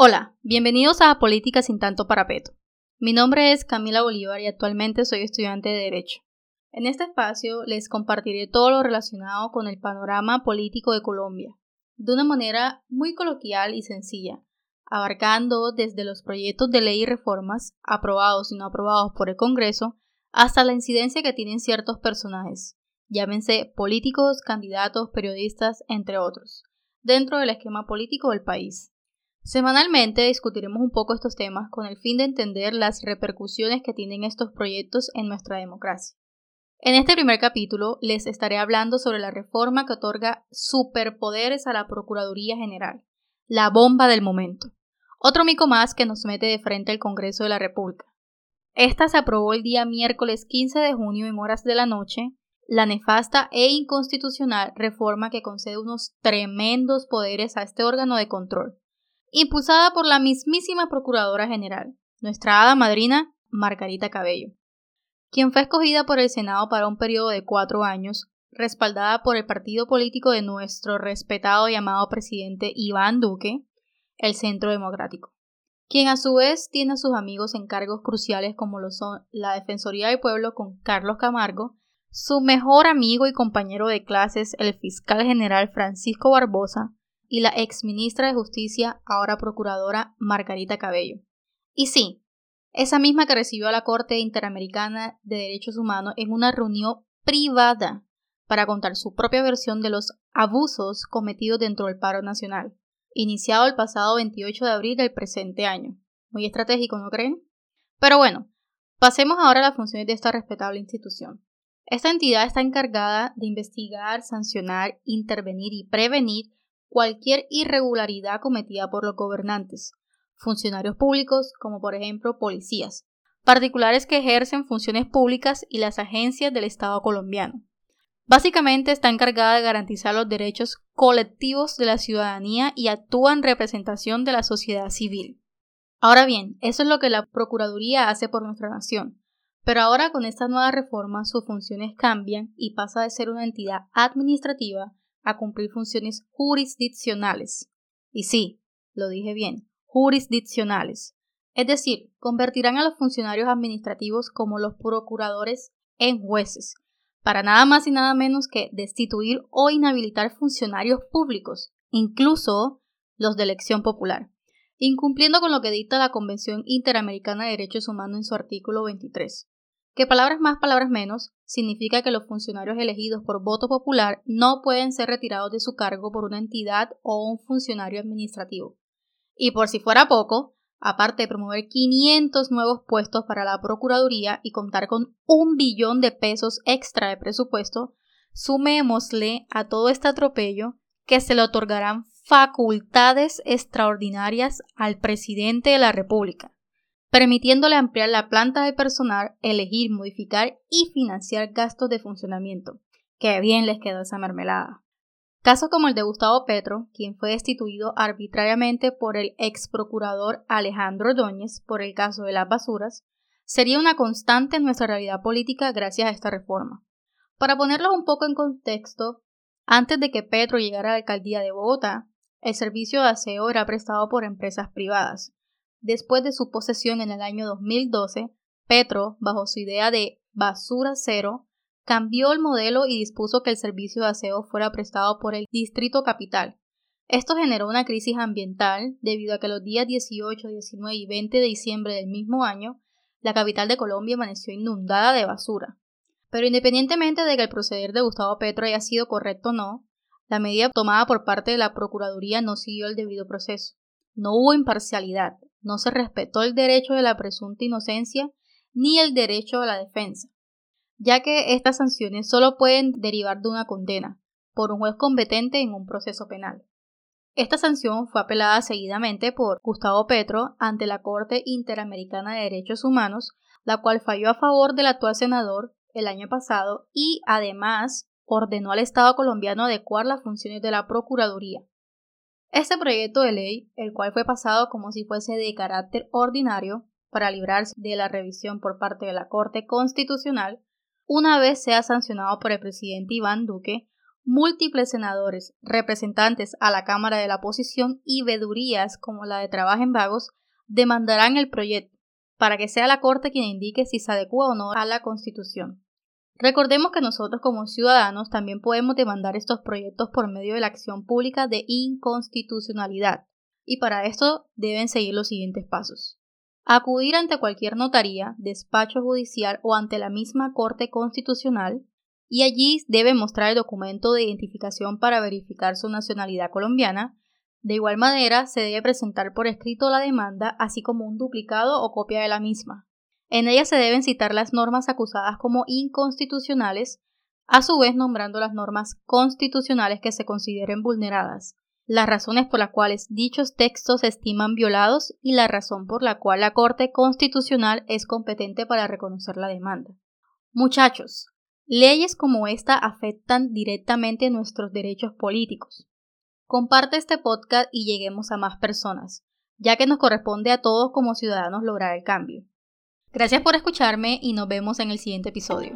Hola, bienvenidos a Política sin tanto parapeto. Mi nombre es Camila Bolívar y actualmente soy estudiante de Derecho. En este espacio les compartiré todo lo relacionado con el panorama político de Colombia, de una manera muy coloquial y sencilla, abarcando desde los proyectos de ley y reformas, aprobados y no aprobados por el Congreso, hasta la incidencia que tienen ciertos personajes, llámense políticos, candidatos, periodistas, entre otros, dentro del esquema político del país. Semanalmente discutiremos un poco estos temas con el fin de entender las repercusiones que tienen estos proyectos en nuestra democracia. En este primer capítulo les estaré hablando sobre la reforma que otorga superpoderes a la Procuraduría General, la bomba del momento. Otro mico más que nos mete de frente al Congreso de la República. Esta se aprobó el día miércoles 15 de junio en horas de la noche, la nefasta e inconstitucional reforma que concede unos tremendos poderes a este órgano de control, impulsada por la mismísima Procuradora General, nuestra hada madrina Margarita Cabello, quien fue escogida por el Senado para un periodo de cuatro años, respaldada por el partido político de nuestro respetado y amado presidente Iván Duque, el Centro Democrático, quien a su vez tiene a sus amigos en cargos cruciales como lo son la Defensoría del Pueblo con Carlos Camargo, su mejor amigo y compañero de clases, el fiscal general Francisco Barbosa, y la ex ministra de Justicia, ahora procuradora Margarita Cabello. Y sí, esa misma que recibió a la Corte Interamericana de Derechos Humanos en una reunión privada para contar su propia versión de los abusos cometidos dentro del paro nacional, iniciado el pasado 28 de abril del presente año. Muy estratégico, ¿no creen? Pero bueno, pasemos ahora a las funciones de esta respetable institución. Esta entidad está encargada de investigar, sancionar, intervenir y prevenir cualquier irregularidad cometida por los gobernantes, funcionarios públicos como por ejemplo policías, particulares que ejercen funciones públicas y las agencias del Estado colombiano. Básicamente está encargada de garantizar los derechos colectivos de la ciudadanía y actúa en representación de la sociedad civil. Ahora bien, eso es lo que la Procuraduría hace por nuestra nación. Pero ahora con esta nueva reforma sus funciones cambian y pasa de ser una entidad administrativa a cumplir funciones jurisdiccionales. Y sí, lo dije bien, jurisdiccionales. Es decir, convertirán a los funcionarios administrativos como los procuradores en jueces, para nada más y nada menos que destituir o inhabilitar funcionarios públicos, incluso los de elección popular, incumpliendo con lo que dicta la Convención Interamericana de Derechos Humanos en su artículo 23 que palabras más, palabras menos, significa que los funcionarios elegidos por voto popular no pueden ser retirados de su cargo por una entidad o un funcionario administrativo. Y por si fuera poco, aparte de promover 500 nuevos puestos para la Procuraduría y contar con un billón de pesos extra de presupuesto, sumémosle a todo este atropello que se le otorgarán facultades extraordinarias al presidente de la República, permitiéndole ampliar la planta de personal, elegir, modificar y financiar gastos de funcionamiento. Qué bien les quedó esa mermelada. Casos como el de Gustavo Petro, quien fue destituido arbitrariamente por el ex procurador Alejandro Ordóñez por el caso de las basuras, sería una constante en nuestra realidad política gracias a esta reforma. Para ponerlos un poco en contexto, antes de que Petro llegara a la alcaldía de Bogotá, el servicio de aseo era prestado por empresas privadas, Después de su posesión en el año 2012, Petro, bajo su idea de basura cero, cambió el modelo y dispuso que el servicio de aseo fuera prestado por el Distrito Capital. Esto generó una crisis ambiental debido a que los días 18, 19 y 20 de diciembre del mismo año, la capital de Colombia amaneció inundada de basura. Pero independientemente de que el proceder de Gustavo Petro haya sido correcto o no, la medida tomada por parte de la Procuraduría no siguió el debido proceso. No hubo imparcialidad, no se respetó el derecho de la presunta inocencia ni el derecho a la defensa, ya que estas sanciones solo pueden derivar de una condena por un juez competente en un proceso penal. Esta sanción fue apelada seguidamente por Gustavo Petro ante la Corte Interamericana de Derechos Humanos, la cual falló a favor del actual senador el año pasado y además ordenó al Estado colombiano adecuar las funciones de la Procuraduría, este proyecto de ley, el cual fue pasado como si fuese de carácter ordinario para librarse de la revisión por parte de la Corte Constitucional, una vez sea sancionado por el presidente Iván Duque, múltiples senadores, representantes a la Cámara de la Oposición y vedurías como la de Trabajo en Vagos demandarán el proyecto para que sea la Corte quien indique si se adecua o no a la Constitución. Recordemos que nosotros como ciudadanos también podemos demandar estos proyectos por medio de la acción pública de inconstitucionalidad, y para esto deben seguir los siguientes pasos. Acudir ante cualquier notaría, despacho judicial o ante la misma Corte Constitucional, y allí debe mostrar el documento de identificación para verificar su nacionalidad colombiana. De igual manera, se debe presentar por escrito la demanda, así como un duplicado o copia de la misma. En ella se deben citar las normas acusadas como inconstitucionales, a su vez nombrando las normas constitucionales que se consideren vulneradas, las razones por las cuales dichos textos se estiman violados y la razón por la cual la Corte Constitucional es competente para reconocer la demanda. Muchachos, Leyes como esta afectan directamente nuestros derechos políticos. Comparte este podcast y lleguemos a más personas, ya que nos corresponde a todos como ciudadanos lograr el cambio. Gracias por escucharme y nos vemos en el siguiente episodio.